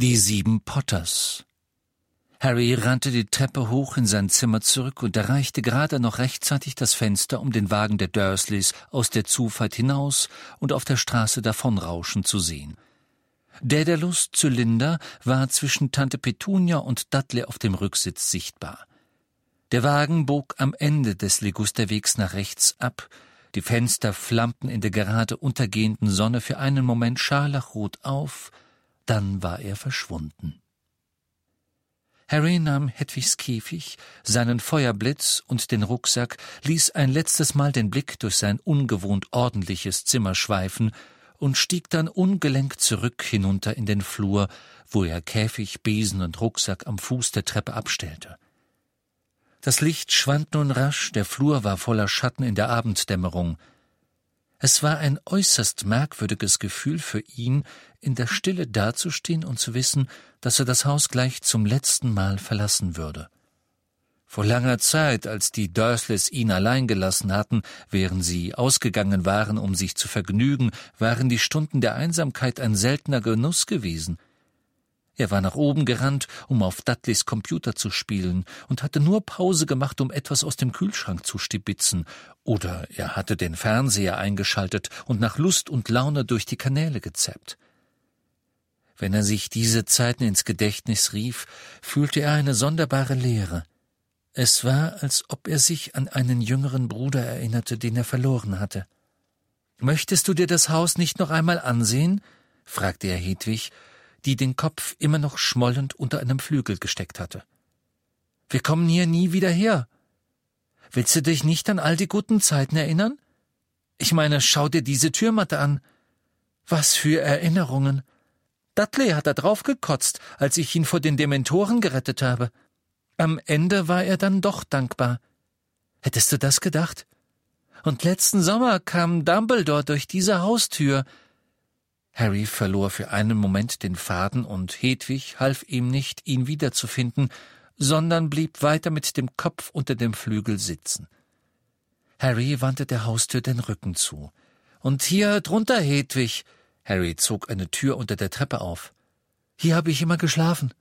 Die sieben Potters. Harry rannte die Treppe hoch in sein Zimmer zurück und erreichte gerade noch rechtzeitig das Fenster, um den Wagen der Dursleys aus der Zufahrt hinaus und auf der Straße davonrauschen zu sehen. Daedalus-Zylinder war zwischen Tante Petunia und Dudley auf dem Rücksitz sichtbar. Der Wagen bog am Ende des Ligusterwegs nach rechts ab, die Fenster flammten in der gerade untergehenden Sonne für einen Moment scharlachrot auf, dann war er verschwunden. Harry nahm Hedwigs Käfig, seinen Feuerblitz und den Rucksack, ließ ein letztes Mal den Blick durch sein ungewohnt ordentliches Zimmer schweifen und stieg dann ungelenkt zurück hinunter in den Flur, wo er Käfig, Besen und Rucksack am Fuß der Treppe abstellte. Das Licht schwand nun rasch, der Flur war voller Schatten in der Abenddämmerung. Es war ein äußerst merkwürdiges Gefühl für ihn, in der Stille dazustehen und zu wissen, dass er das Haus gleich zum letzten Mal verlassen würde. Vor langer Zeit, als die Dursleys ihn allein gelassen hatten, während sie ausgegangen waren, um sich zu vergnügen, waren die Stunden der Einsamkeit ein seltener Genuss gewesen. Er war nach oben gerannt, um auf Dudleys Computer zu spielen, und hatte nur Pause gemacht, um etwas aus dem Kühlschrank zu stibitzen, oder er hatte den Fernseher eingeschaltet und nach Lust und Laune durch die Kanäle gezappt. Wenn er sich diese Zeiten ins Gedächtnis rief, fühlte er eine sonderbare Leere. Es war, als ob er sich an einen jüngeren Bruder erinnerte, den er verloren hatte. Möchtest du dir das Haus nicht noch einmal ansehen? fragte er Hedwig, die den Kopf immer noch schmollend unter einem Flügel gesteckt hatte. Wir kommen hier nie wieder her. Willst du dich nicht an all die guten Zeiten erinnern? Ich meine, schau dir diese Türmatte an. Was für Erinnerungen. Dudley hat da drauf gekotzt, als ich ihn vor den Dementoren gerettet habe. Am Ende war er dann doch dankbar. Hättest du das gedacht? Und letzten Sommer kam Dumbledore durch diese Haustür, Harry verlor für einen Moment den Faden und Hedwig half ihm nicht, ihn wiederzufinden, sondern blieb weiter mit dem Kopf unter dem Flügel sitzen. Harry wandte der Haustür den Rücken zu. Und hier drunter, Hedwig. Harry zog eine Tür unter der Treppe auf. Hier habe ich immer geschlafen.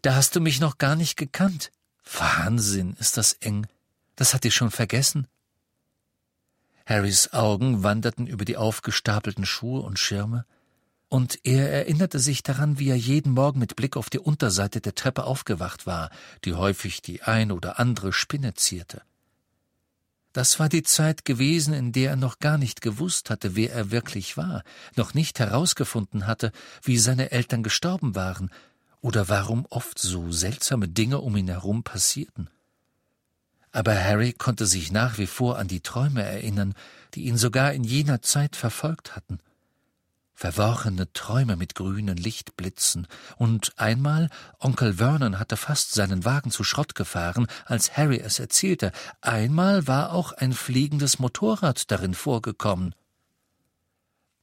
Da hast du mich noch gar nicht gekannt. Wahnsinn, ist das eng. Das hat ich schon vergessen. Harrys Augen wanderten über die aufgestapelten Schuhe und Schirme, und er erinnerte sich daran, wie er jeden Morgen mit Blick auf die Unterseite der Treppe aufgewacht war, die häufig die ein oder andere Spinne zierte. Das war die Zeit gewesen, in der er noch gar nicht gewusst hatte, wer er wirklich war, noch nicht herausgefunden hatte, wie seine Eltern gestorben waren oder warum oft so seltsame Dinge um ihn herum passierten aber Harry konnte sich nach wie vor an die Träume erinnern, die ihn sogar in jener Zeit verfolgt hatten. Verworrene Träume mit grünen Lichtblitzen, und einmal Onkel Vernon hatte fast seinen Wagen zu Schrott gefahren, als Harry es erzählte, einmal war auch ein fliegendes Motorrad darin vorgekommen.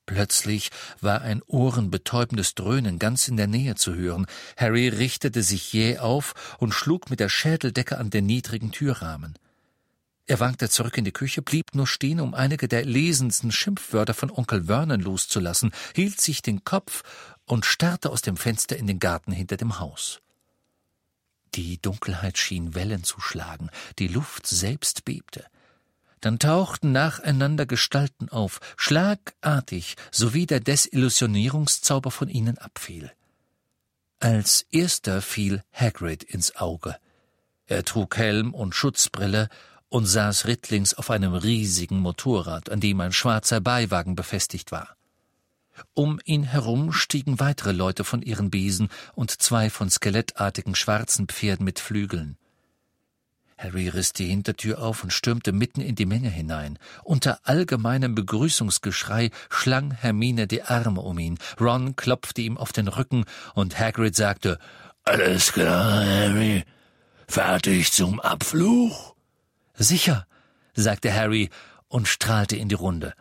Plötzlich war ein ohrenbetäubendes Dröhnen ganz in der Nähe zu hören. Harry richtete sich jäh auf und schlug mit der Schädeldecke an den niedrigen Türrahmen. Er wankte zurück in die Küche, blieb nur stehen, um einige der lesendsten Schimpfwörter von Onkel Vernon loszulassen, hielt sich den Kopf und starrte aus dem Fenster in den Garten hinter dem Haus. Die Dunkelheit schien Wellen zu schlagen, die Luft selbst bebte. Dann tauchten nacheinander Gestalten auf, schlagartig, sowie der Desillusionierungszauber von ihnen abfiel. Als erster fiel Hagrid ins Auge. Er trug Helm und Schutzbrille und saß rittlings auf einem riesigen Motorrad, an dem ein schwarzer Beiwagen befestigt war. Um ihn herum stiegen weitere Leute von ihren Besen und zwei von skelettartigen schwarzen Pferden mit Flügeln. Harry riss die Hintertür auf und stürmte mitten in die Menge hinein. Unter allgemeinem Begrüßungsgeschrei schlang Hermine die Arme um ihn. Ron klopfte ihm auf den Rücken und Hagrid sagte, Alles klar, Harry. Fertig zum Abfluch? Sicher, sagte Harry und strahlte in die Runde.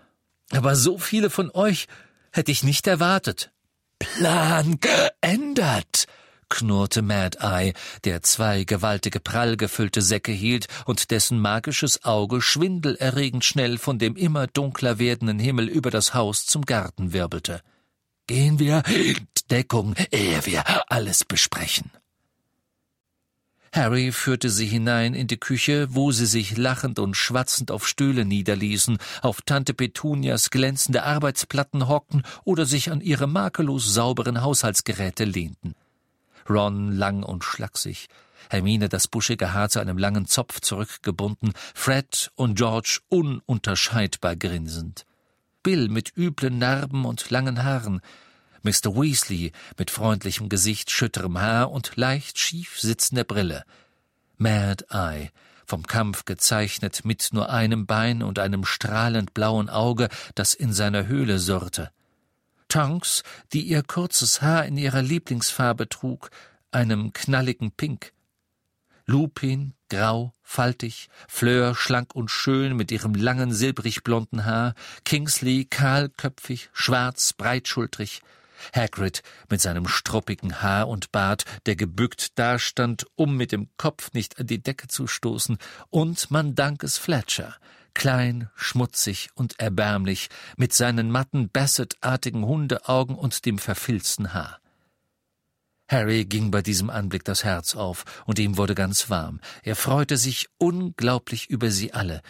Aber so viele von euch hätte ich nicht erwartet. Plan geändert, knurrte Mad Eye, der zwei gewaltige prall gefüllte Säcke hielt und dessen magisches Auge schwindelerregend schnell von dem immer dunkler werdenden Himmel über das Haus zum Garten wirbelte. Gehen wir Deckung, ehe wir alles besprechen. Harry führte sie hinein in die Küche, wo sie sich lachend und schwatzend auf Stühle niederließen, auf Tante Petunias glänzende Arbeitsplatten hockten oder sich an ihre makellos sauberen Haushaltsgeräte lehnten. Ron lang und schlaksig, Hermine das buschige Haar zu einem langen Zopf zurückgebunden, Fred und George ununterscheidbar grinsend. Bill mit üblen Narben und langen Haaren, Mr. Weasley mit freundlichem Gesicht, schütterem Haar und leicht schief sitzender Brille. Mad Eye, vom Kampf gezeichnet mit nur einem Bein und einem strahlend blauen Auge, das in seiner Höhle surrte. Tonks, die ihr kurzes Haar in ihrer Lieblingsfarbe trug, einem knalligen Pink. Lupin, grau, faltig, Fleur, schlank und schön mit ihrem langen silbrig blonden Haar, Kingsley, kahlköpfig, schwarz, breitschultrig, Hagrid mit seinem struppigen Haar und Bart, der gebückt dastand, um mit dem Kopf nicht an die Decke zu stoßen, und Mandankes Fletcher, klein, schmutzig und erbärmlich, mit seinen matten Bassett-artigen Hundeaugen und dem verfilzten Haar. Harry ging bei diesem Anblick das Herz auf, und ihm wurde ganz warm. Er freute sich unglaublich über sie alle,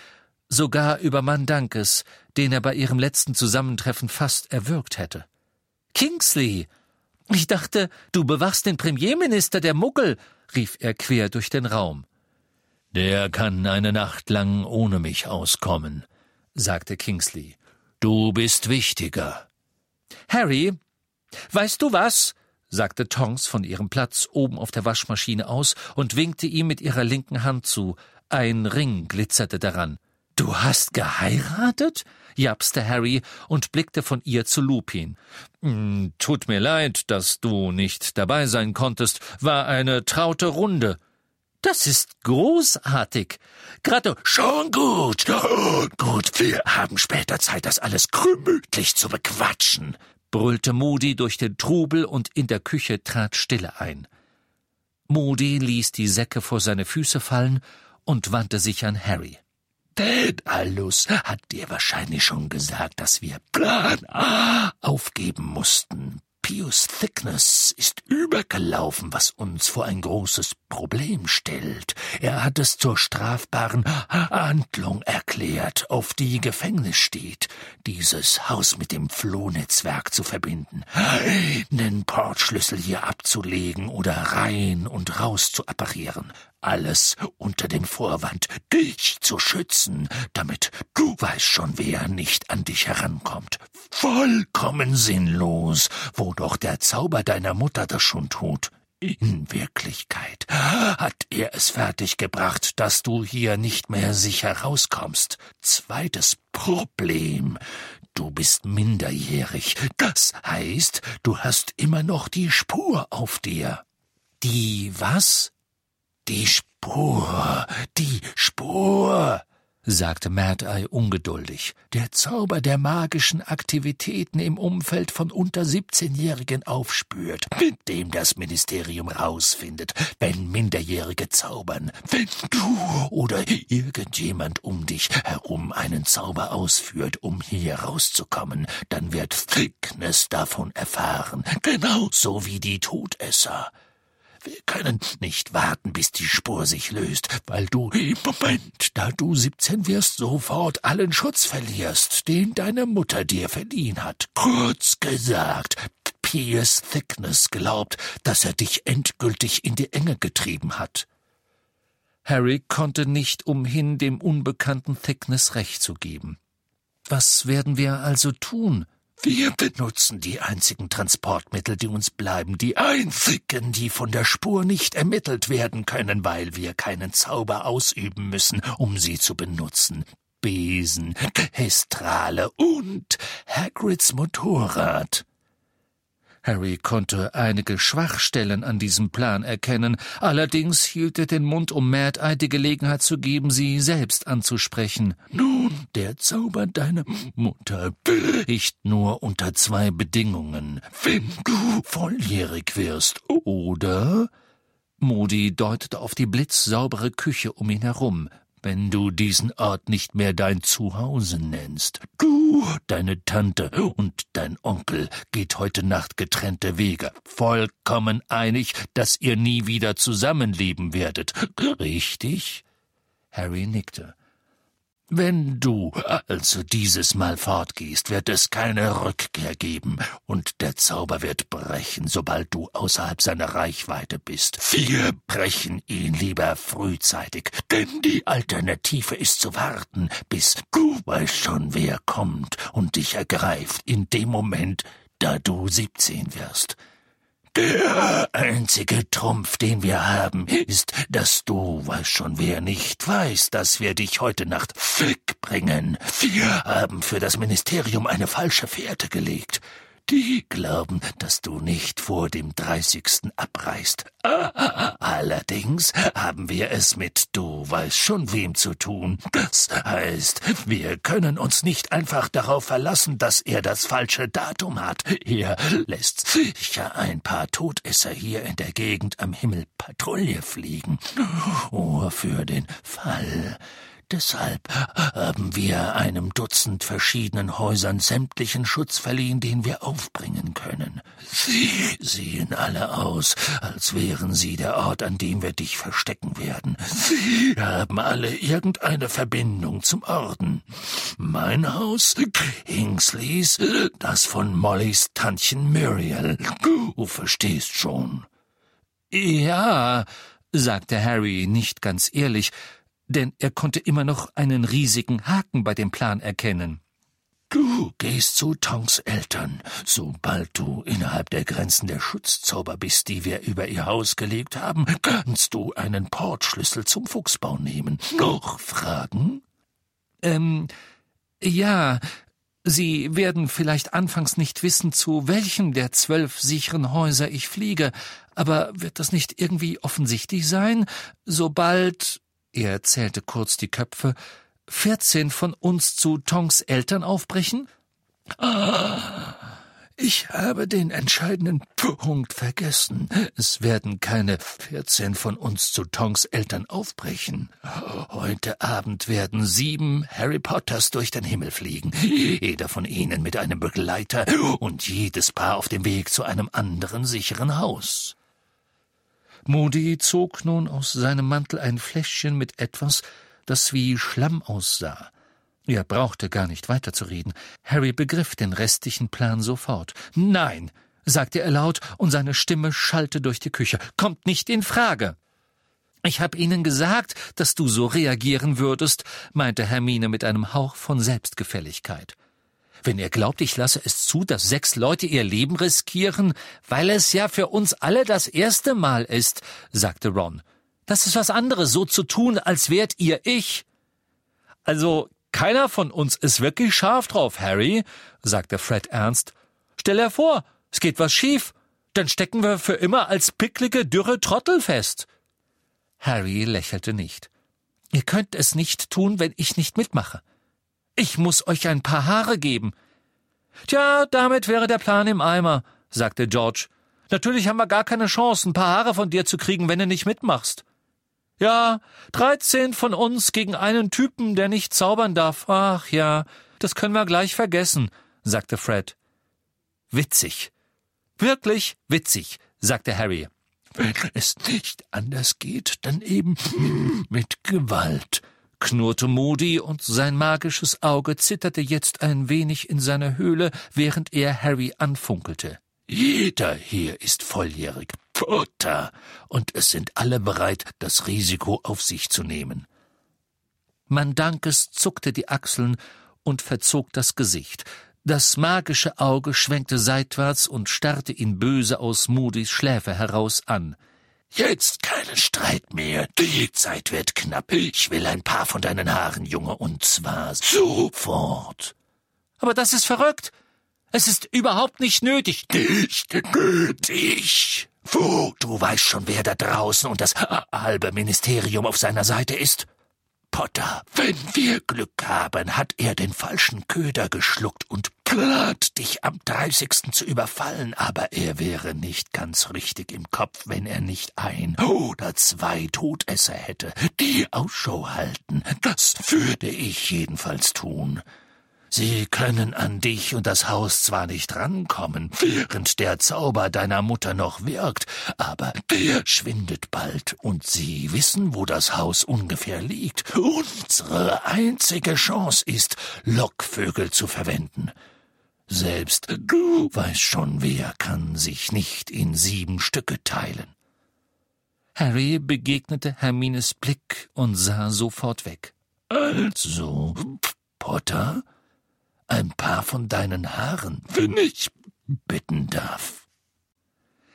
sogar über Mandankes, den er bei ihrem letzten Zusammentreffen fast erwürgt hätte. Kingsley! Ich dachte, du bewachst den Premierminister der Muggel, rief er quer durch den Raum. Der kann eine Nacht lang ohne mich auskommen, sagte Kingsley. Du bist wichtiger. Harry, weißt du was? sagte Tonks von ihrem Platz oben auf der Waschmaschine aus und winkte ihm mit ihrer linken Hand zu. Ein Ring glitzerte daran. Du hast geheiratet? japste Harry und blickte von ihr zu Lupin. Hm, tut mir leid, dass du nicht dabei sein konntest, war eine traute Runde. Das ist großartig. Gerade schon gut. Gut, wir haben später Zeit, das alles gemütlich zu bequatschen, brüllte Moody durch den Trubel und in der Küche trat Stille ein. Moody ließ die Säcke vor seine Füße fallen und wandte sich an Harry. Daedalus hat dir wahrscheinlich schon gesagt, dass wir Plan A aufgeben mussten. Pius Thickness ist übergelaufen, was uns vor ein großes Problem stellt. Er hat es zur strafbaren Handlung erklärt, auf die Gefängnis steht, dieses Haus mit dem Flohnetzwerk zu verbinden, einen Portschlüssel hier abzulegen oder rein und raus zu apparieren. Alles unter dem Vorwand, dich zu schützen, damit du weißt schon, wer nicht an dich herankommt. Vollkommen sinnlos, wo doch der Zauber deiner Mutter das schon tut. In Wirklichkeit hat er es fertiggebracht, dass du hier nicht mehr sicher rauskommst. Zweites Problem. Du bist minderjährig. Das heißt, du hast immer noch die Spur auf dir. Die was? Die Spur, die Spur, sagte Mad-Eye ungeduldig. Der Zauber der magischen Aktivitäten im Umfeld von unter 17-Jährigen aufspürt, mit dem das Ministerium rausfindet, wenn Minderjährige zaubern. Wenn du oder irgendjemand um dich herum einen Zauber ausführt, um hier rauszukommen, dann wird Thickness davon erfahren, genauso wie die Todesser. Wir können nicht warten, bis die Spur sich löst, weil du im Moment, da du siebzehn wirst, sofort allen Schutz verlierst, den deine Mutter dir verliehen hat. Kurz gesagt, Piers Thickness glaubt, dass er dich endgültig in die Enge getrieben hat. Harry konnte nicht umhin, dem unbekannten Thickness Recht zu geben. Was werden wir also tun? Wir benutzen die einzigen Transportmittel, die uns bleiben, die einzigen, die von der Spur nicht ermittelt werden können, weil wir keinen Zauber ausüben müssen, um sie zu benutzen. Besen, Hestrale und Hagrids Motorrad. Harry konnte einige Schwachstellen an diesem Plan erkennen, allerdings hielt er den Mund, um Mad-Eye die Gelegenheit zu geben, sie selbst anzusprechen. Nun, der Zauber deiner Mutter bricht nur unter zwei Bedingungen. Wenn du volljährig wirst, oder? Moody deutete auf die blitzsaubere Küche um ihn herum. Wenn du diesen Ort nicht mehr dein Zuhause nennst. Du, deine Tante und dein Onkel geht heute Nacht getrennte Wege, vollkommen einig, dass ihr nie wieder zusammenleben werdet. Richtig? Harry nickte. Wenn du also dieses Mal fortgehst, wird es keine Rückkehr geben, und der Zauber wird brechen, sobald du außerhalb seiner Reichweite bist. Wir brechen ihn lieber frühzeitig, denn die Alternative ist zu warten, bis du weißt schon, wer kommt und dich ergreift in dem Moment, da du siebzehn wirst. Der einzige Trumpf, den wir haben, ist, dass du, weiß schon wer nicht weiß, dass wir dich heute Nacht wegbringen. Wir haben für das Ministerium eine falsche Fährte gelegt. Die glauben, dass du nicht vor dem 30. abreist. Allerdings haben wir es mit du weißt schon wem zu tun. Das heißt, wir können uns nicht einfach darauf verlassen, dass er das falsche Datum hat. Er lässt sicher ein paar Todesser hier in der Gegend am Himmel Patrouille fliegen. Oh, für den Fall, Deshalb haben wir einem Dutzend verschiedenen Häusern sämtlichen Schutz verliehen, den wir aufbringen können. Sie sehen alle aus, als wären sie der Ort, an dem wir dich verstecken werden. Sie haben alle irgendeine Verbindung zum Orden. Mein Haus, Kingsleys, das von Mollys Tantchen Muriel. Du verstehst schon. Ja, sagte Harry nicht ganz ehrlich, denn er konnte immer noch einen riesigen Haken bei dem Plan erkennen. Du gehst zu Tongs Eltern, sobald du innerhalb der Grenzen der Schutzzauber bist, die wir über ihr Haus gelegt haben, kannst du einen Portschlüssel zum Fuchsbau nehmen. Noch Fragen? Ähm, ja, Sie werden vielleicht anfangs nicht wissen, zu welchem der zwölf sicheren Häuser ich fliege, aber wird das nicht irgendwie offensichtlich sein, sobald er zählte kurz die Köpfe, vierzehn von uns zu Tongs Eltern aufbrechen? Ah, ich habe den entscheidenden Punkt vergessen. Es werden keine vierzehn von uns zu Tongs Eltern aufbrechen. Heute Abend werden sieben Harry Potters durch den Himmel fliegen, jeder von ihnen mit einem Begleiter und jedes Paar auf dem Weg zu einem anderen sicheren Haus. Moody zog nun aus seinem Mantel ein Fläschchen mit etwas, das wie Schlamm aussah. Er brauchte gar nicht weiterzureden. Harry begriff den restlichen Plan sofort. Nein, sagte er laut, und seine Stimme schallte durch die Küche. Kommt nicht in Frage. Ich hab Ihnen gesagt, dass du so reagieren würdest, meinte Hermine mit einem Hauch von Selbstgefälligkeit. Wenn ihr glaubt, ich lasse es zu, dass sechs Leute ihr Leben riskieren, weil es ja für uns alle das erste Mal ist, sagte Ron. Das ist was anderes, so zu tun, als wärt ihr ich. Also, keiner von uns ist wirklich scharf drauf, Harry, sagte Fred ernst. Stell dir vor, es geht was schief, dann stecken wir für immer als picklige, dürre Trottel fest. Harry lächelte nicht. Ihr könnt es nicht tun, wenn ich nicht mitmache. Ich muss euch ein paar Haare geben. Tja, damit wäre der Plan im Eimer, sagte George. Natürlich haben wir gar keine Chance, ein paar Haare von dir zu kriegen, wenn du nicht mitmachst. Ja, dreizehn von uns gegen einen Typen, der nicht zaubern darf. Ach ja, das können wir gleich vergessen, sagte Fred. Witzig. Wirklich witzig, sagte Harry. Wenn es nicht anders geht, dann eben mit Gewalt, knurrte Moody, und sein magisches Auge zitterte jetzt ein wenig in seiner Höhle, während er Harry anfunkelte. Jeder hier ist volljährig, Potter, und es sind alle bereit, das Risiko auf sich zu nehmen. Mandankes zuckte die Achseln und verzog das Gesicht. Das magische Auge schwenkte seitwärts und starrte ihn böse aus Moody's Schläfe heraus an. Jetzt keinen Streit mehr. Die Zeit wird knapp. Ich will ein paar von deinen Haaren, Junge, und zwar sofort. Aber das ist verrückt. Es ist überhaupt nicht nötig. Nicht nötig. Wo? Du weißt schon, wer da draußen und das halbe Ministerium auf seiner Seite ist. Potter, wenn wir Glück haben, hat er den falschen Köder geschluckt und plant, dich am 30. zu überfallen, aber er wäre nicht ganz richtig im Kopf, wenn er nicht ein oder zwei Todesser hätte, die Ausschau halten. Das würde ich jedenfalls tun. Sie können an dich und das Haus zwar nicht rankommen, während der Zauber deiner Mutter noch wirkt, aber der schwindet bald, und sie wissen, wo das Haus ungefähr liegt. Unsere einzige Chance ist, Lockvögel zu verwenden. Selbst du weißt schon, wer kann sich nicht in sieben Stücke teilen. Harry begegnete Hermines Blick und sah sofort weg. Also, Potter, ein paar von deinen Haaren, wenn ich bitten darf.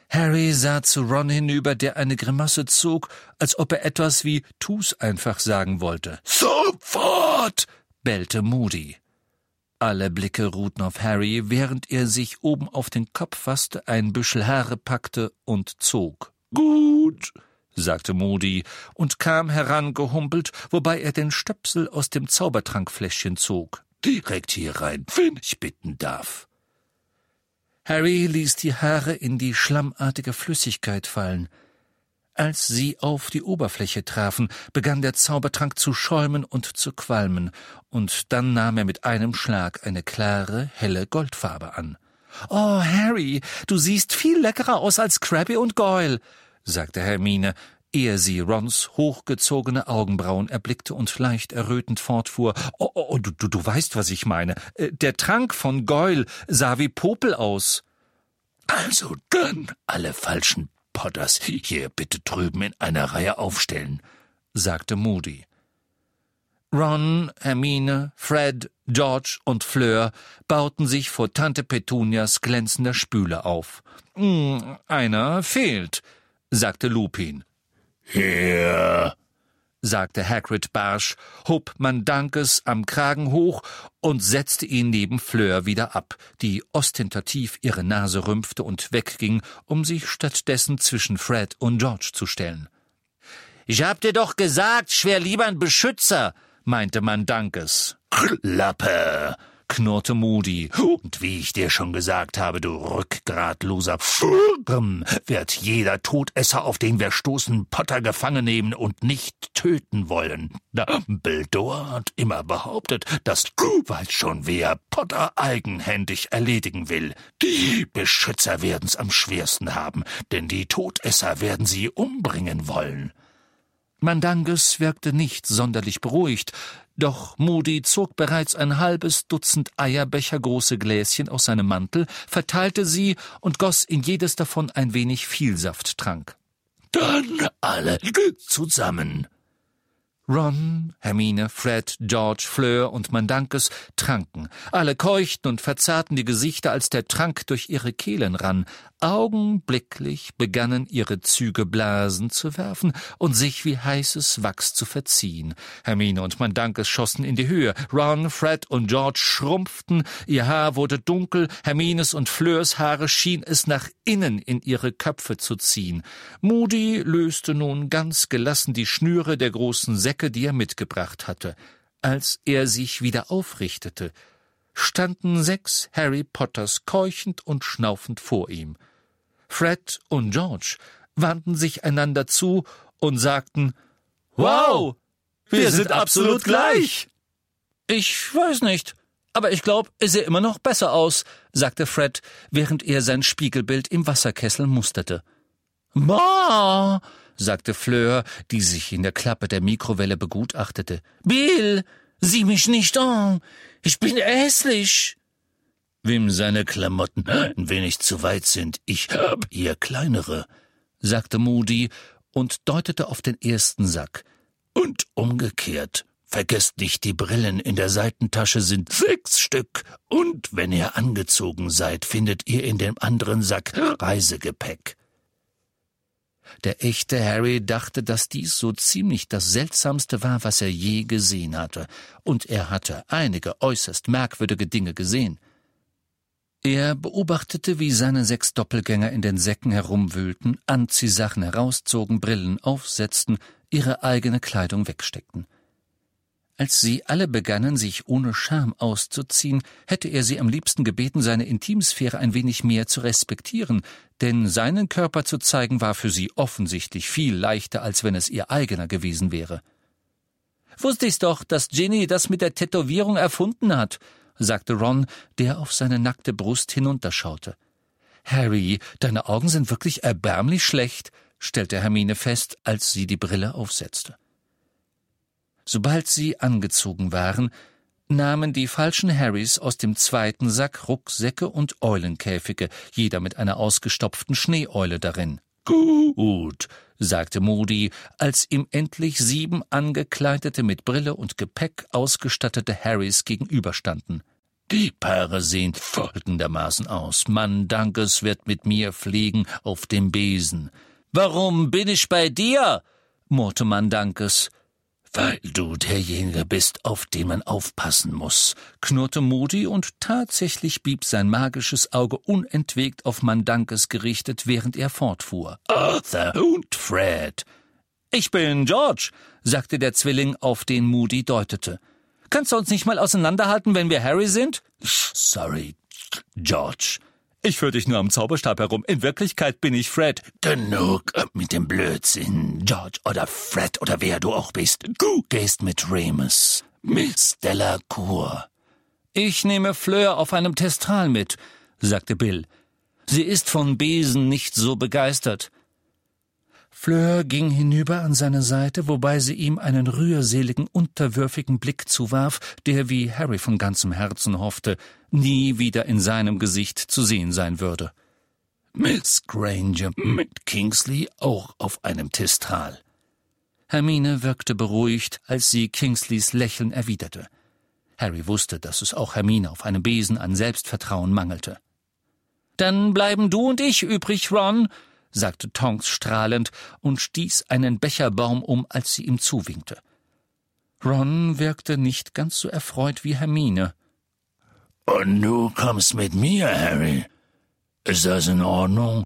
Harry sah zu Ron hinüber, der eine Grimasse zog, als ob er etwas wie Tu's einfach sagen wollte. Sofort! bellte Moody. Alle Blicke ruhten auf Harry, während er sich oben auf den Kopf fasste, ein Büschel Haare packte und zog. Gut, sagte Moody und kam herangehumpelt, wobei er den Stöpsel aus dem Zaubertrankfläschchen zog. Direkt hier rein, wenn ich bitten darf. Harry ließ die Haare in die schlammartige Flüssigkeit fallen. Als sie auf die Oberfläche trafen, begann der Zaubertrank zu schäumen und zu qualmen, und dann nahm er mit einem Schlag eine klare, helle Goldfarbe an. Oh, Harry, du siehst viel leckerer aus als Krabby und Goyle, sagte Hermine, ehe sie Rons hochgezogene Augenbrauen erblickte und leicht errötend fortfuhr. Oh, oh, oh du, du, du weißt, was ich meine. Äh, der Trank von Goyle sah wie Popel aus. Also dann alle falschen Potters hier bitte drüben in einer Reihe aufstellen, sagte Moody. Ron, Hermine, Fred, George und Fleur bauten sich vor Tante Petunias glänzender Spüle auf. Hm, einer fehlt, sagte Lupin. Hier, sagte Hagrid barsch, hob Mandankes am Kragen hoch und setzte ihn neben Fleur wieder ab, die ostentativ ihre Nase rümpfte und wegging, um sich stattdessen zwischen Fred und George zu stellen. Ich hab dir doch gesagt, schwer lieber ein Beschützer, meinte Mandankes. Klappe, knurrte Moody. Und wie ich dir schon gesagt habe, du rückgratloser Furm, wird jeder Todesser, auf den wir stoßen, Potter gefangen nehmen und nicht töten wollen. Dumbledore hat immer behauptet, dass du weißt schon, wer Potter eigenhändig erledigen will. Die Beschützer werden's am schwersten haben, denn die Todesser werden sie umbringen wollen. Mandanges wirkte nicht sonderlich beruhigt, doch Moody zog bereits ein halbes Dutzend eierbechergroße Gläschen aus seinem Mantel, verteilte sie und goss in jedes davon ein wenig Vielsafttrank. Dann alle zusammen, Ron, Hermine, Fred, George, Fleur und Mandankes tranken. Alle keuchten und verzerrten die Gesichter, als der Trank durch ihre Kehlen rann. Augenblicklich begannen ihre Züge Blasen zu werfen und sich wie heißes Wachs zu verziehen. Hermine und Mandankes schossen in die Höhe. Ron, Fred und George schrumpften, ihr Haar wurde dunkel, Hermines und Fleurs Haare schien es nach innen in ihre Köpfe zu ziehen. Moody löste nun ganz gelassen die Schnüre der großen Säcke, die er mitgebracht hatte. Als er sich wieder aufrichtete, standen sechs Harry Potters keuchend und schnaufend vor ihm. Fred und George wandten sich einander zu und sagten Wow, wir sind absolut gleich. Ich weiß nicht, aber ich glaube, er sehe immer noch besser aus, sagte Fred, während er sein Spiegelbild im Wasserkessel musterte. Ma, sagte Fleur, die sich in der Klappe der Mikrowelle begutachtete. Bill, sieh mich nicht an. Ich bin hässlich. Wem seine Klamotten ein wenig zu weit sind, ich hab hier kleinere, sagte Moody und deutete auf den ersten Sack. Und umgekehrt. Vergesst nicht, die Brillen in der Seitentasche sind sechs Stück, und wenn ihr angezogen seid, findet ihr in dem anderen Sack Reisegepäck. Der echte Harry dachte, dass dies so ziemlich das Seltsamste war, was er je gesehen hatte, und er hatte einige äußerst merkwürdige Dinge gesehen. Er beobachtete, wie seine sechs Doppelgänger in den Säcken herumwühlten, Anziehsachen herauszogen, Brillen aufsetzten, ihre eigene Kleidung wegsteckten. Als sie alle begannen, sich ohne Scham auszuziehen, hätte er sie am liebsten gebeten, seine Intimsphäre ein wenig mehr zu respektieren, denn seinen Körper zu zeigen war für sie offensichtlich viel leichter, als wenn es ihr eigener gewesen wäre. Wusste ich's doch, dass Ginny das mit der Tätowierung erfunden hat, sagte Ron, der auf seine nackte Brust hinunterschaute. Harry, deine Augen sind wirklich erbärmlich schlecht, stellte Hermine fest, als sie die Brille aufsetzte. Sobald sie angezogen waren, nahmen die falschen Harrys aus dem zweiten Sack Rucksäcke und Eulenkäfige, jeder mit einer ausgestopften Schneeeule darin. Gut, sagte Moody, als ihm endlich sieben angekleidete, mit Brille und Gepäck ausgestattete Harrys gegenüberstanden. Die Paare sehen folgendermaßen aus. Mann Dankes wird mit mir fliegen auf dem Besen. Warum bin ich bei dir? murrte Mandankes. Weil du derjenige bist, auf den man aufpassen muss, knurrte Moody, und tatsächlich blieb sein magisches Auge unentwegt auf Mandankes gerichtet, während er fortfuhr. Arthur und Fred. Ich bin George, sagte der Zwilling, auf den Moody deutete. Kannst du uns nicht mal auseinanderhalten, wenn wir Harry sind? Sorry, George, ich führe dich nur am Zauberstab herum. In Wirklichkeit bin ich Fred. Genug äh, mit dem Blödsinn, George oder Fred oder wer du auch bist. Du gehst mit Remus. Miss Delacour. Ich nehme Fleur auf einem Testral mit, sagte Bill. Sie ist von Besen nicht so begeistert. Fleur ging hinüber an seine Seite, wobei sie ihm einen rührseligen, unterwürfigen Blick zuwarf, der, wie Harry von ganzem Herzen hoffte, nie wieder in seinem Gesicht zu sehen sein würde. Miss Granger mit Kingsley auch auf einem Testral. Hermine wirkte beruhigt, als sie Kingsleys Lächeln erwiderte. Harry wusste, dass es auch Hermine auf einem Besen an Selbstvertrauen mangelte. Dann bleiben du und ich übrig, Ron, sagte Tonks strahlend und stieß einen Becherbaum um, als sie ihm zuwinkte. Ron wirkte nicht ganz so erfreut wie Hermine. Und du kommst mit mir, Harry. Ist das in Ordnung?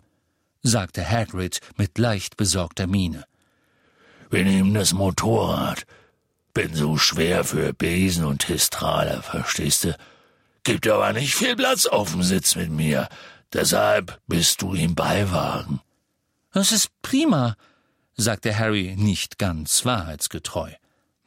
sagte Hagrid mit leicht besorgter Miene. Wir nehmen das Motorrad. Bin so schwer für Besen und Histraler, verstehst du? Gibt aber nicht viel Platz auf dem Sitz mit mir. Deshalb bist du im Beiwagen. Das ist prima, sagte Harry nicht ganz wahrheitsgetreu.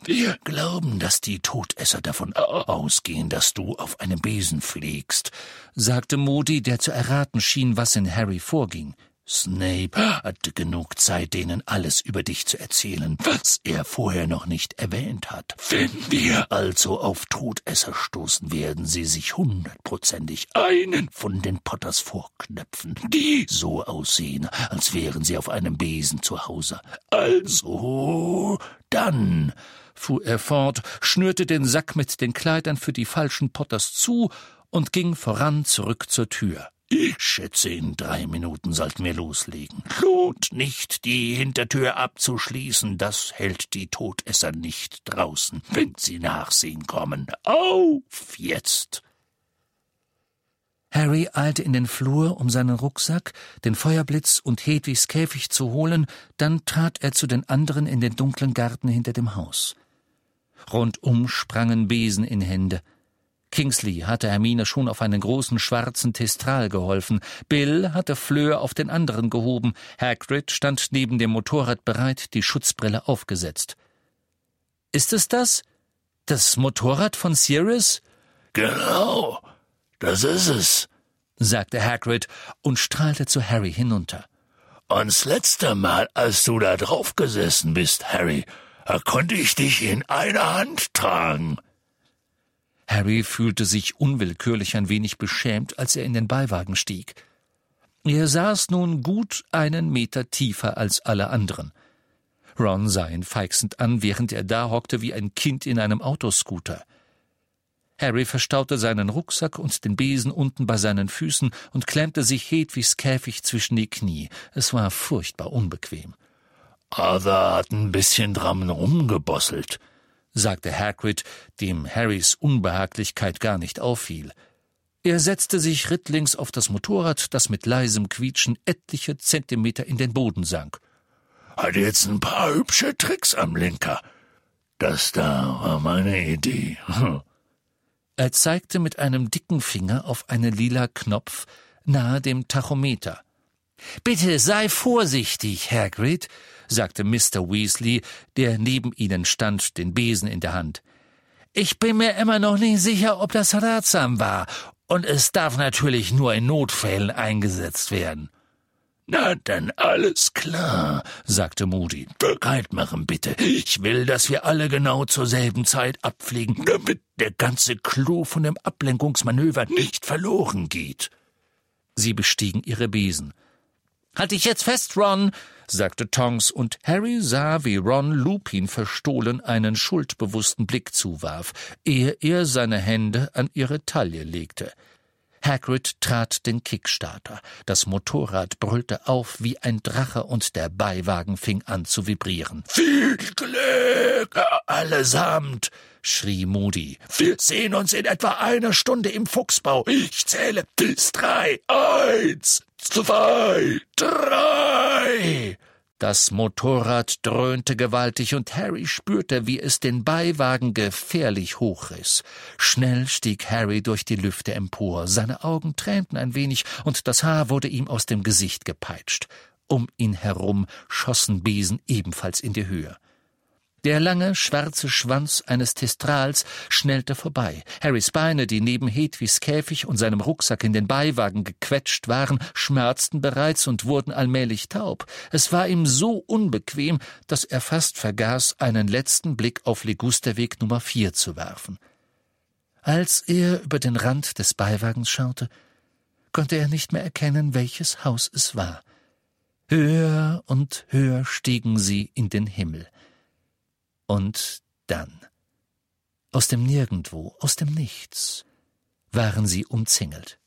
Wir glauben, dass die Todesser davon ausgehen, dass du auf einem Besen fliegst, sagte Moody, der zu erraten schien, was in Harry vorging. Snape hatte genug Zeit, denen alles über dich zu erzählen, was er vorher noch nicht erwähnt hat. Wenn wir also auf Todesser stoßen, werden sie sich hundertprozentig einen von den Potters vorknöpfen, die so aussehen, als wären sie auf einem Besen zu Hause. Also, dann, fuhr er fort, schnürte den Sack mit den Kleidern für die falschen Potters zu und ging voran zurück zur Tür. Ich schätze, in drei Minuten sollten wir loslegen. Lohnt nicht, die Hintertür abzuschließen, das hält die Todesser nicht draußen, wenn sie nachsehen kommen. Auf jetzt! Harry eilte in den Flur, um seinen Rucksack, den Feuerblitz und Hedwigs Käfig zu holen, dann trat er zu den anderen in den dunklen Garten hinter dem Haus. Rundum sprangen Besen in Hände. Kingsley hatte Hermine schon auf einen großen schwarzen Testral geholfen, Bill hatte Fleur auf den anderen gehoben, Hagrid stand neben dem Motorrad bereit, die Schutzbrille aufgesetzt. Ist es das? Das Motorrad von Sirius? Genau, das ist es, sagte Hagrid und strahlte zu Harry hinunter. Und das letzte Mal, als du da drauf gesessen bist, Harry, konnte ich dich in einer Hand tragen. Harry fühlte sich unwillkürlich ein wenig beschämt, als er in den Beiwagen stieg. Er saß nun gut einen Meter tiefer als alle anderen. Ron sah ihn feixend an, während er da hockte wie ein Kind in einem Autoscooter. Harry verstaute seinen Rucksack und den Besen unten bei seinen Füßen und klemmte sich Hedwigs Käfig zwischen die Knie. Es war furchtbar unbequem. Arthur hat ein bisschen dran rumgebosselt, sagte Hagrid, dem Harrys Unbehaglichkeit gar nicht auffiel. Er setzte sich rittlings auf das Motorrad, das mit leisem Quietschen etliche Zentimeter in den Boden sank. Hat jetzt ein paar hübsche Tricks am Lenker. Das da war meine Idee. Hm. Er zeigte mit einem dicken Finger auf einen lila Knopf nahe dem Tachometer. Bitte sei vorsichtig, Hagrid, sagte Mr. Weasley, der neben ihnen stand, den Besen in der Hand. Ich bin mir immer noch nicht sicher, ob das ratsam war, und es darf natürlich nur in Notfällen eingesetzt werden. Na dann alles klar, sagte Moody. Bereit machen bitte. Ich will, dass wir alle genau zur selben Zeit abfliegen, damit der ganze Clou von dem Ablenkungsmanöver nicht verloren geht. Sie bestiegen ihre Besen. Halt dich jetzt fest, Ron, sagte Tonks, und Harry sah, wie Ron Lupin verstohlen einen schuldbewussten Blick zuwarf, ehe er seine Hände an ihre Taille legte. Hagrid trat den Kickstarter. Das Motorrad brüllte auf wie ein Drache und der Beiwagen fing an zu vibrieren. Viel Glück, allesamt, schrie Moody. Wir sehen uns in etwa einer Stunde im Fuchsbau. Ich zähle bis drei. Eins, zwei, drei. Das Motorrad dröhnte gewaltig und Harry spürte, wie es den Beiwagen gefährlich hochriss. Schnell stieg Harry durch die Lüfte empor, seine Augen tränten ein wenig und das Haar wurde ihm aus dem Gesicht gepeitscht. Um ihn herum schossen Besen ebenfalls in die Höhe. Der lange, schwarze Schwanz eines Testrals schnellte vorbei. Harrys Beine, die neben Hedwigs Käfig und seinem Rucksack in den Beiwagen gequetscht waren, schmerzten bereits und wurden allmählich taub. Es war ihm so unbequem, dass er fast vergaß, einen letzten Blick auf Ligusterweg Nummer vier zu werfen. Als er über den Rand des Beiwagens schaute, konnte er nicht mehr erkennen, welches Haus es war. Höher und höher stiegen sie in den Himmel. Und dann, aus dem Nirgendwo, aus dem Nichts, waren sie umzingelt.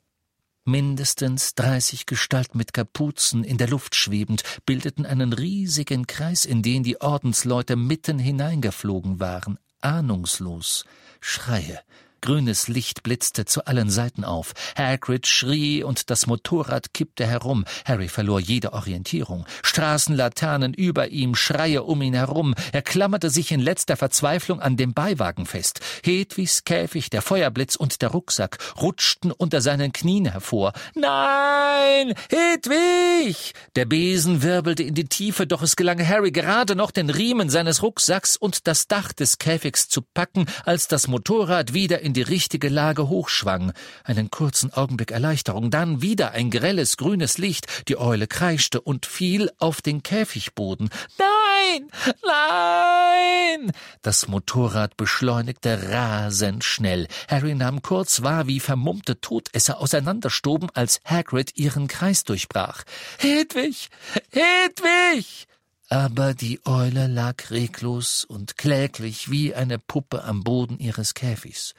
Mindestens dreißig Gestalten mit Kapuzen in der Luft schwebend bildeten einen riesigen Kreis, in den die Ordensleute mitten hineingeflogen waren, ahnungslos, Schreie, Grünes Licht blitzte zu allen Seiten auf. Hagrid schrie und das Motorrad kippte herum. Harry verlor jede Orientierung. Straßenlaternen über ihm, Schreie um ihn herum. Er klammerte sich in letzter Verzweiflung an dem Beiwagen fest. Hedwigs Käfig, der Feuerblitz und der Rucksack rutschten unter seinen Knien hervor. Nein! Hedwig! Der Besen wirbelte in die Tiefe, doch es gelang Harry gerade noch, den Riemen seines Rucksacks und das Dach des Käfigs zu packen, als das Motorrad wieder in die richtige Lage hochschwang. Einen kurzen Augenblick Erleichterung, dann wieder ein grelles grünes Licht. Die Eule kreischte und fiel auf den Käfigboden. Nein! Nein! Das Motorrad beschleunigte rasend schnell. Harry nahm kurz wahr, wie vermummte Todesser auseinanderstoben, als Hagrid ihren Kreis durchbrach. Hedwig! Hedwig! aber die Eule lag reglos und kläglich wie eine Puppe am Boden ihres Käfigs.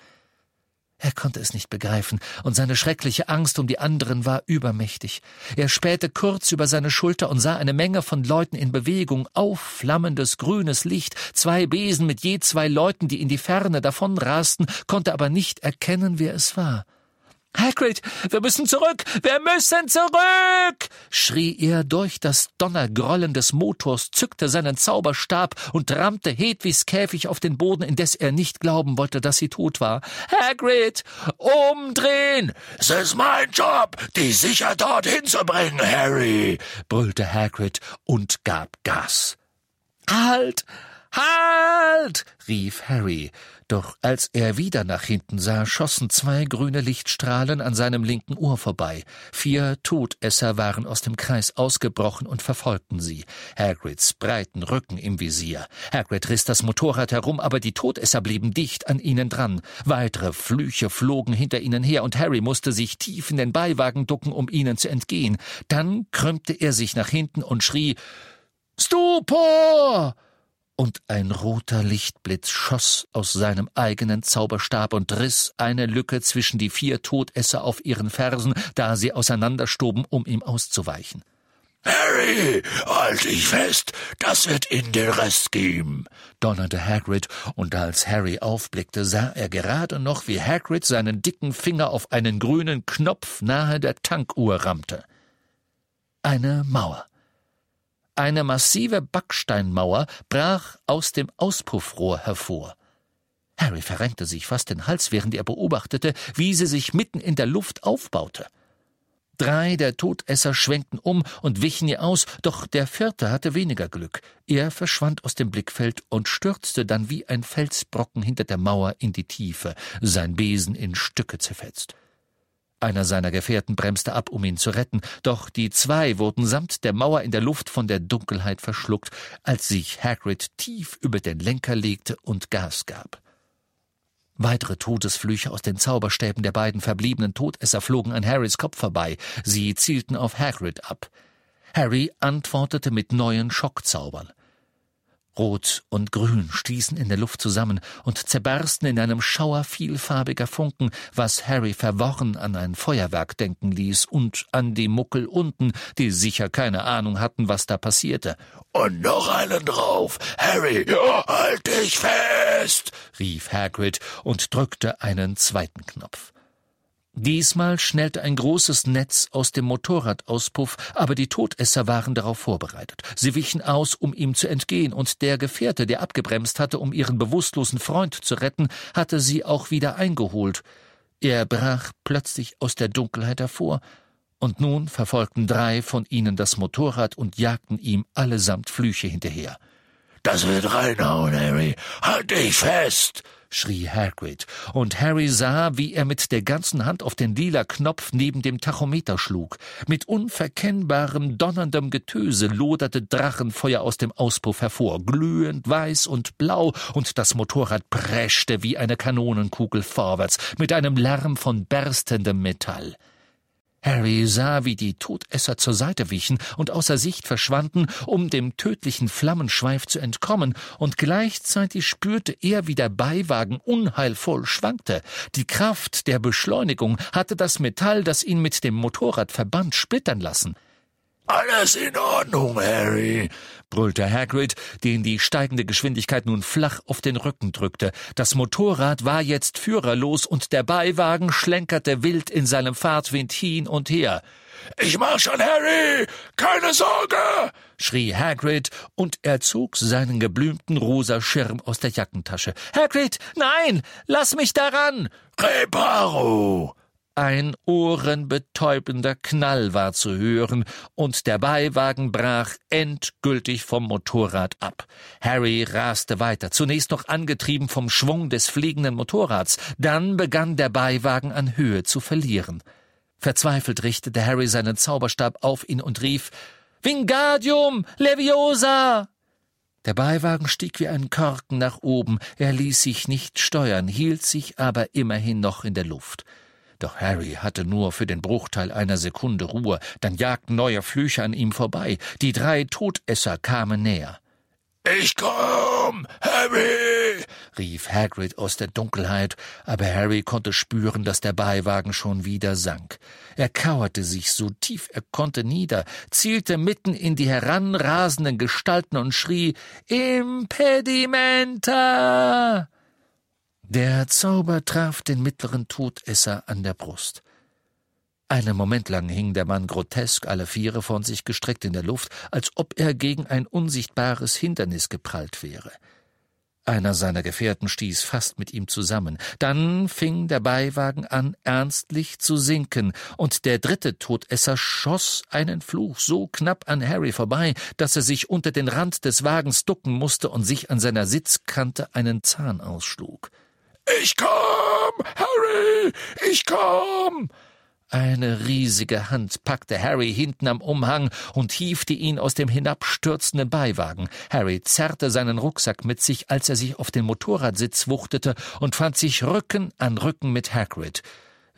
Er konnte es nicht begreifen, und seine schreckliche Angst um die anderen war übermächtig. Er spähte kurz über seine Schulter und sah eine Menge von Leuten in Bewegung, aufflammendes grünes Licht, zwei Besen mit je zwei Leuten, die in die Ferne davonrasten, konnte aber nicht erkennen, wer es war. Hagrid, wir müssen zurück, wir müssen zurück! schrie er durch das Donnergrollen des Motors, zückte seinen Zauberstab und rammte Hedwigs Käfig auf den Boden, indes er nicht glauben wollte, dass sie tot war. Hagrid, umdrehen! Es ist mein Job, die sicher dorthin zu bringen, Harry, brüllte Hagrid und gab Gas. Halt! Halt! rief Harry. Doch als er wieder nach hinten sah, schossen zwei grüne Lichtstrahlen an seinem linken Ohr vorbei. Vier Todesser waren aus dem Kreis ausgebrochen und verfolgten sie. Hagrids breiten Rücken im Visier. Hagrid riss das Motorrad herum, aber die Todesser blieben dicht an ihnen dran. Weitere Flüche flogen hinter ihnen her, und Harry musste sich tief in den Beiwagen ducken, um ihnen zu entgehen. Dann krümmte er sich nach hinten und schrie Stupor! Und ein roter Lichtblitz schoss aus seinem eigenen Zauberstab und riss eine Lücke zwischen die vier Todesser auf ihren Fersen, da sie auseinanderstoben, um ihm auszuweichen. Harry, halt dich fest, das wird in den Rest geben, donnerte Hagrid, und als Harry aufblickte, sah er gerade noch, wie Hagrid seinen dicken Finger auf einen grünen Knopf nahe der Tankuhr rammte. Eine Mauer. Eine massive Backsteinmauer brach aus dem Auspuffrohr hervor. Harry verrenkte sich fast den Hals, während er beobachtete, wie sie sich mitten in der Luft aufbaute. Drei der Todesser schwenkten um und wichen ihr aus, doch der vierte hatte weniger Glück. Er verschwand aus dem Blickfeld und stürzte dann wie ein Felsbrocken hinter der Mauer in die Tiefe, sein Besen in Stücke zerfetzt. Einer seiner Gefährten bremste ab, um ihn zu retten, doch die zwei wurden samt der Mauer in der Luft von der Dunkelheit verschluckt, als sich Hagrid tief über den Lenker legte und Gas gab. Weitere Todesflüche aus den Zauberstäben der beiden verbliebenen Todesser flogen an Harrys Kopf vorbei. Sie zielten auf Hagrid ab. Harry antwortete mit neuen Schockzaubern. Rot und Grün stießen in der Luft zusammen und zerbersten in einem Schauer vielfarbiger Funken, was Harry verworren an ein Feuerwerk denken ließ und an die Muckel unten, die sicher keine Ahnung hatten, was da passierte. Und noch einen drauf, Harry, halt dich fest, rief Hagrid und drückte einen zweiten Knopf. Diesmal schnellte ein großes Netz aus dem Motorradauspuff, aber die Todesser waren darauf vorbereitet. Sie wichen aus, um ihm zu entgehen, und der Gefährte, der abgebremst hatte, um ihren bewusstlosen Freund zu retten, hatte sie auch wieder eingeholt. Er brach plötzlich aus der Dunkelheit hervor, und nun verfolgten drei von ihnen das Motorrad und jagten ihm allesamt Flüche hinterher. Das wird reinhauen, Harry. Halt dich fest! Schrie Hagrid, und Harry sah, wie er mit der ganzen Hand auf den lila Knopf neben dem Tachometer schlug. Mit unverkennbarem, donnerndem Getöse loderte Drachenfeuer aus dem Auspuff hervor, glühend weiß und blau, und das Motorrad preschte wie eine Kanonenkugel vorwärts, mit einem Lärm von berstendem Metall. Harry sah, wie die Todesser zur Seite wichen und außer Sicht verschwanden, um dem tödlichen Flammenschweif zu entkommen, und gleichzeitig spürte er, wie der Beiwagen unheilvoll schwankte. Die Kraft der Beschleunigung hatte das Metall, das ihn mit dem Motorrad verband, splittern lassen. Alles in Ordnung, Harry, brüllte Hagrid, den die steigende Geschwindigkeit nun flach auf den Rücken drückte. Das Motorrad war jetzt führerlos und der Beiwagen schlenkerte wild in seinem Fahrtwind hin und her. Ich mach schon, Harry! Keine Sorge! schrie Hagrid, und er zog seinen geblümten rosa Schirm aus der Jackentasche. Hagrid, nein! Lass mich daran! Reparo! Ein ohrenbetäubender Knall war zu hören, und der Beiwagen brach endgültig vom Motorrad ab. Harry raste weiter, zunächst noch angetrieben vom Schwung des fliegenden Motorrads, dann begann der Beiwagen an Höhe zu verlieren. Verzweifelt richtete Harry seinen Zauberstab auf ihn und rief Vingadium Leviosa. Der Beiwagen stieg wie ein Korken nach oben, er ließ sich nicht steuern, hielt sich aber immerhin noch in der Luft. Doch Harry hatte nur für den Bruchteil einer Sekunde Ruhe, dann jagten neue Flüche an ihm vorbei. Die drei Todesser kamen näher. Ich komm, Harry! rief Hagrid aus der Dunkelheit, aber Harry konnte spüren, dass der Beiwagen schon wieder sank. Er kauerte sich so tief er konnte nieder, zielte mitten in die heranrasenden Gestalten und schrie Impedimenta! Der Zauber traf den mittleren Todesser an der Brust. Einen Moment lang hing der Mann grotesk alle Viere von sich gestreckt in der Luft, als ob er gegen ein unsichtbares Hindernis geprallt wäre. Einer seiner Gefährten stieß fast mit ihm zusammen. Dann fing der Beiwagen an, ernstlich zu sinken, und der dritte Todesser schoss einen Fluch so knapp an Harry vorbei, dass er sich unter den Rand des Wagens ducken musste und sich an seiner Sitzkante einen Zahn ausschlug. Ich komm, Harry, ich komm. Eine riesige Hand packte Harry hinten am Umhang und hiefte ihn aus dem hinabstürzenden Beiwagen. Harry zerrte seinen Rucksack mit sich, als er sich auf den Motorradsitz wuchtete und fand sich Rücken an Rücken mit Hagrid.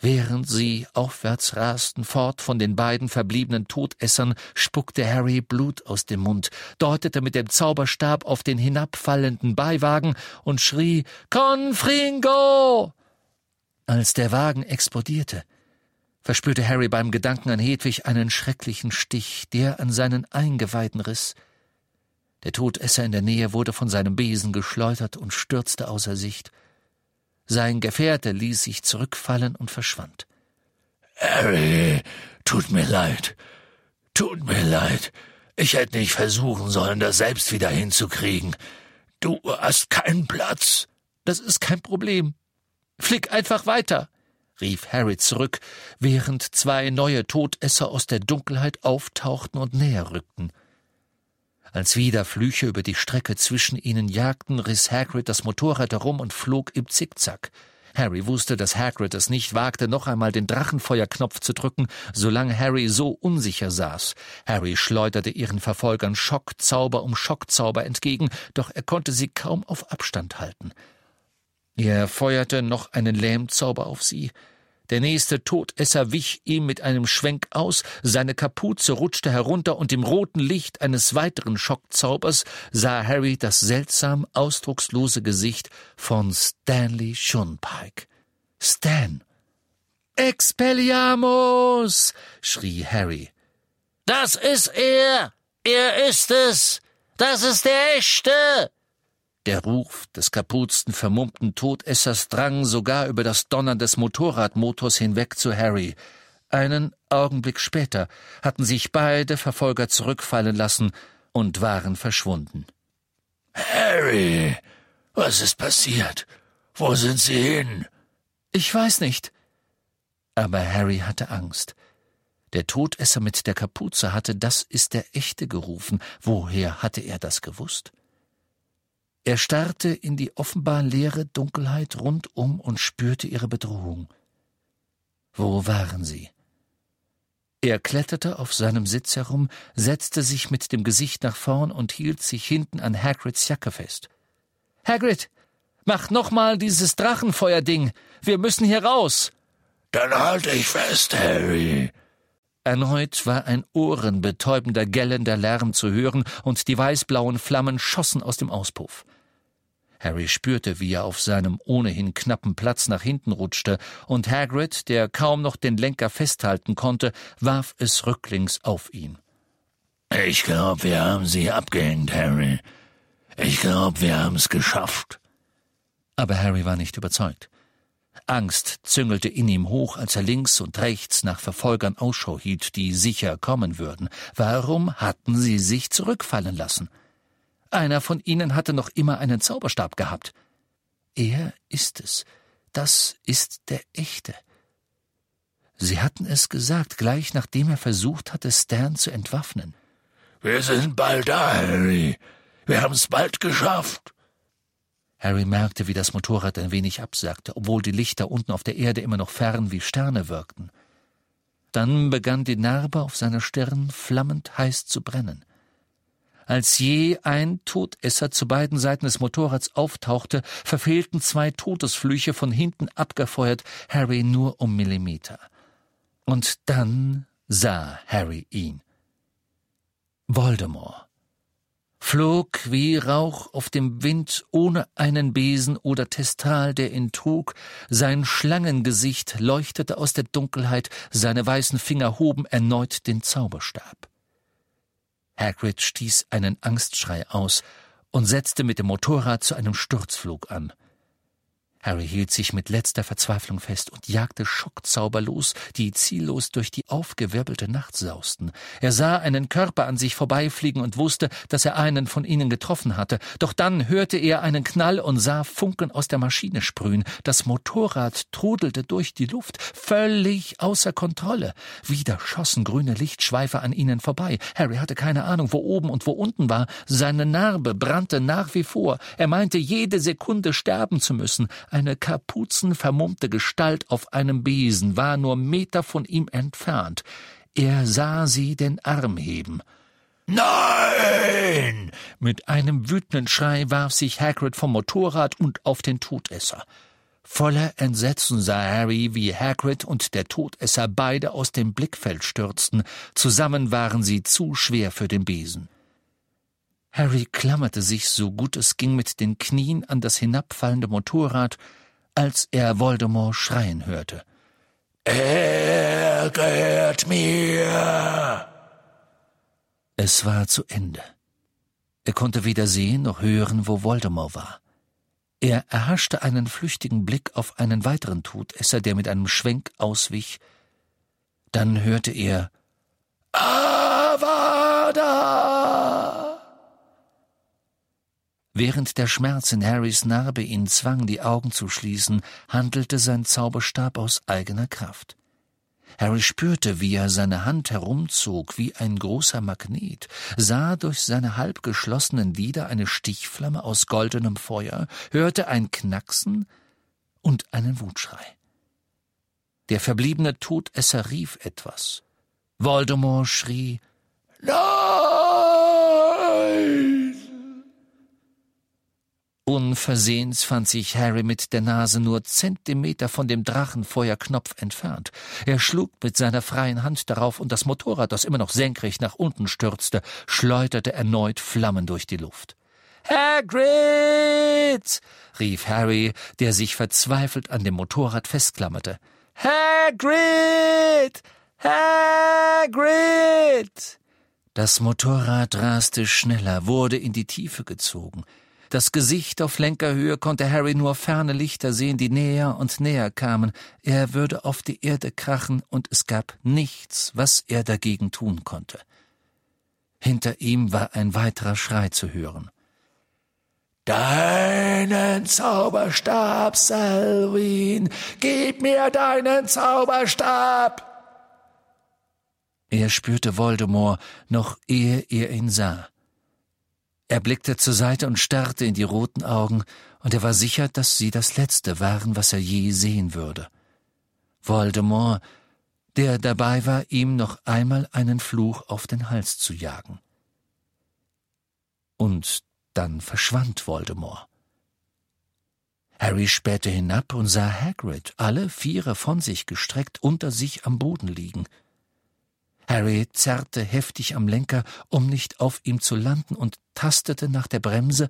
Während sie aufwärts rasten, fort von den beiden verbliebenen Todessern, spuckte Harry Blut aus dem Mund, deutete mit dem Zauberstab auf den hinabfallenden Beiwagen und schrie Confringo! Als der Wagen explodierte, verspürte Harry beim Gedanken an Hedwig einen schrecklichen Stich, der an seinen Eingeweiden riss. Der Todesser in der Nähe wurde von seinem Besen geschleudert und stürzte außer Sicht. Sein Gefährte ließ sich zurückfallen und verschwand. Harry, tut mir leid. Tut mir leid. Ich hätte nicht versuchen sollen, das selbst wieder hinzukriegen. Du hast keinen Platz. Das ist kein Problem. Flick einfach weiter, rief Harry zurück, während zwei neue Todesser aus der Dunkelheit auftauchten und näher rückten. Als wieder Flüche über die Strecke zwischen ihnen jagten, riss Hagrid das Motorrad herum und flog im Zickzack. Harry wusste, dass Hagrid es nicht wagte, noch einmal den Drachenfeuerknopf zu drücken, solange Harry so unsicher saß. Harry schleuderte ihren Verfolgern Schockzauber um Schockzauber entgegen, doch er konnte sie kaum auf Abstand halten. Er feuerte noch einen Lähmzauber auf sie, der nächste Todesser wich ihm mit einem Schwenk aus, seine Kapuze rutschte herunter und im roten Licht eines weiteren Schockzaubers sah Harry das seltsam ausdruckslose Gesicht von Stanley Shunpike. Stan! Expelliarmus! schrie Harry. Das ist er! Er ist es! Das ist der Echte! Der Ruf des kapuzten, vermummten Todessers drang sogar über das Donnern des Motorradmotors hinweg zu Harry. Einen Augenblick später hatten sich beide Verfolger zurückfallen lassen und waren verschwunden. Harry, was ist passiert? Wo sind Sie hin? Ich weiß nicht. Aber Harry hatte Angst. Der Todesser mit der Kapuze hatte Das ist der Echte gerufen. Woher hatte er das gewusst? Er starrte in die offenbar leere Dunkelheit rundum und spürte ihre Bedrohung. Wo waren sie? Er kletterte auf seinem Sitz herum, setzte sich mit dem Gesicht nach vorn und hielt sich hinten an Hagrids Jacke fest. Hagrid, mach nochmal dieses Drachenfeuerding. Wir müssen hier raus. Dann halte ich fest, Harry. Erneut war ein ohrenbetäubender, gellender Lärm zu hören, und die weißblauen Flammen schossen aus dem Auspuff. Harry spürte, wie er auf seinem ohnehin knappen Platz nach hinten rutschte, und Hagrid, der kaum noch den Lenker festhalten konnte, warf es rücklings auf ihn. Ich glaub, wir haben sie abgehängt, Harry. Ich glaub, wir haben's geschafft. Aber Harry war nicht überzeugt. Angst züngelte in ihm hoch, als er links und rechts nach Verfolgern Ausschau hielt, die sicher kommen würden. Warum hatten sie sich zurückfallen lassen? Einer von ihnen hatte noch immer einen Zauberstab gehabt. Er ist es. Das ist der echte. Sie hatten es gesagt, gleich nachdem er versucht hatte, Stan zu entwaffnen. Wir sind bald da, Harry. Wir haben's bald geschafft. Harry merkte, wie das Motorrad ein wenig absagte, obwohl die Lichter unten auf der Erde immer noch fern wie Sterne wirkten. Dann begann die Narbe auf seiner Stirn flammend heiß zu brennen. Als je ein Todesser zu beiden Seiten des Motorrads auftauchte, verfehlten zwei Todesflüche von hinten abgefeuert Harry nur um Millimeter. Und dann sah Harry ihn. Voldemort flog wie Rauch auf dem Wind ohne einen Besen oder Testral, der ihn trug, sein Schlangengesicht leuchtete aus der Dunkelheit, seine weißen Finger hoben erneut den Zauberstab. Hagrid stieß einen Angstschrei aus und setzte mit dem Motorrad zu einem Sturzflug an. Harry hielt sich mit letzter Verzweiflung fest und jagte Schockzauber los, die ziellos durch die aufgewirbelte Nacht sausten. Er sah einen Körper an sich vorbeifliegen und wusste, dass er einen von ihnen getroffen hatte. Doch dann hörte er einen Knall und sah Funken aus der Maschine sprühen. Das Motorrad trudelte durch die Luft, völlig außer Kontrolle. Wieder schossen grüne Lichtschweife an ihnen vorbei. Harry hatte keine Ahnung, wo oben und wo unten war. Seine Narbe brannte nach wie vor. Er meinte, jede Sekunde sterben zu müssen. Eine kapuzenvermummte Gestalt auf einem Besen war nur Meter von ihm entfernt. Er sah sie den Arm heben. Nein! Mit einem wütenden Schrei warf sich Hagrid vom Motorrad und auf den Todesser. Voller Entsetzen sah Harry, wie Hagrid und der Todesser beide aus dem Blickfeld stürzten. Zusammen waren sie zu schwer für den Besen. Harry klammerte sich so gut es ging mit den Knien an das hinabfallende Motorrad, als er Voldemort schreien hörte. Er gehört mir! Es war zu Ende. Er konnte weder sehen noch hören, wo Voldemort war. Er erhaschte einen flüchtigen Blick auf einen weiteren Todesser, der mit einem Schwenk auswich. Dann hörte er Avada! Während der Schmerz in Harrys Narbe ihn zwang, die Augen zu schließen, handelte sein Zauberstab aus eigener Kraft. Harry spürte, wie er seine Hand herumzog wie ein großer Magnet, sah durch seine halb geschlossenen Lider eine Stichflamme aus goldenem Feuer, hörte ein Knacksen und einen Wutschrei. Der verbliebene Todesser rief etwas. Voldemort schrie Nein! Unversehens fand sich Harry mit der Nase nur Zentimeter von dem Drachenfeuerknopf entfernt. Er schlug mit seiner freien Hand darauf und das Motorrad, das immer noch senkrecht nach unten stürzte, schleuderte erneut Flammen durch die Luft. Hagrid! rief Harry, der sich verzweifelt an dem Motorrad festklammerte. Hagrid! Hagrid! Das Motorrad raste schneller, wurde in die Tiefe gezogen. Das Gesicht auf Lenkerhöhe konnte Harry nur ferne Lichter sehen, die näher und näher kamen. Er würde auf die Erde krachen, und es gab nichts, was er dagegen tun konnte. Hinter ihm war ein weiterer Schrei zu hören. Deinen Zauberstab, Selwyn! Gib mir deinen Zauberstab! Er spürte Voldemort, noch ehe er ihn sah. Er blickte zur Seite und starrte in die roten Augen, und er war sicher, dass sie das Letzte waren, was er je sehen würde. Voldemort, der dabei war, ihm noch einmal einen Fluch auf den Hals zu jagen. Und dann verschwand Voldemort. Harry spähte hinab und sah Hagrid, alle Viere von sich gestreckt, unter sich am Boden liegen – Harry zerrte heftig am Lenker, um nicht auf ihm zu landen, und tastete nach der Bremse,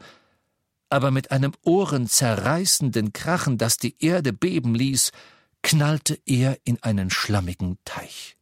aber mit einem ohrenzerreißenden Krachen, das die Erde beben ließ, knallte er in einen schlammigen Teich.